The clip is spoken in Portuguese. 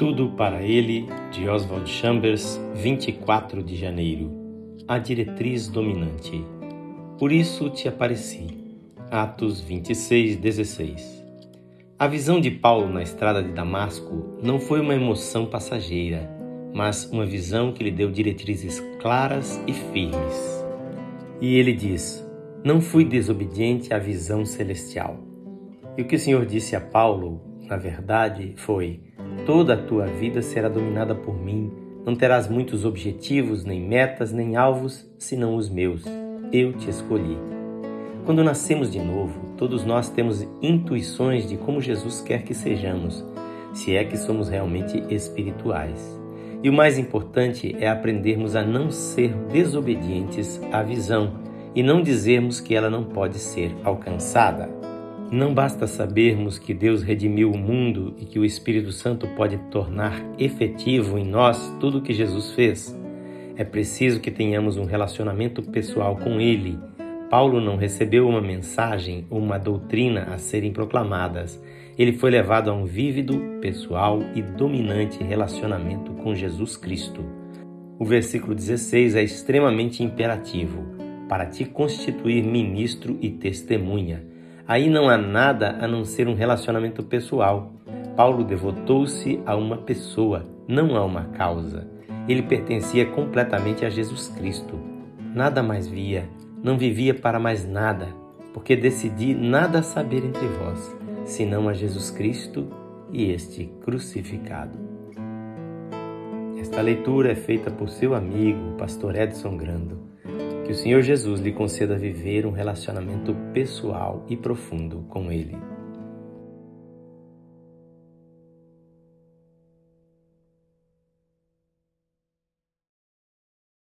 Tudo para ele, de Oswald Chambers, 24 de janeiro. A diretriz dominante. Por isso te apareci. Atos 26, 16. A visão de Paulo na estrada de Damasco não foi uma emoção passageira, mas uma visão que lhe deu diretrizes claras e firmes. E ele diz: Não fui desobediente à visão celestial. E o que o Senhor disse a Paulo, na verdade, foi: Toda a tua vida será dominada por mim. Não terás muitos objetivos, nem metas, nem alvos, senão os meus. Eu te escolhi. Quando nascemos de novo, todos nós temos intuições de como Jesus quer que sejamos, se é que somos realmente espirituais. E o mais importante é aprendermos a não ser desobedientes à visão e não dizermos que ela não pode ser alcançada. Não basta sabermos que Deus redimiu o mundo e que o Espírito Santo pode tornar efetivo em nós tudo o que Jesus fez. É preciso que tenhamos um relacionamento pessoal com Ele. Paulo não recebeu uma mensagem ou uma doutrina a serem proclamadas. Ele foi levado a um vívido, pessoal e dominante relacionamento com Jesus Cristo. O versículo 16 é extremamente imperativo para te constituir ministro e testemunha. Aí não há nada a não ser um relacionamento pessoal. Paulo devotou-se a uma pessoa, não a uma causa. Ele pertencia completamente a Jesus Cristo. Nada mais via, não vivia para mais nada, porque decidi nada saber entre vós, senão a Jesus Cristo e este crucificado. Esta leitura é feita por seu amigo, pastor Edson Grando. Que o Senhor Jesus lhe conceda viver um relacionamento pessoal e profundo com Ele.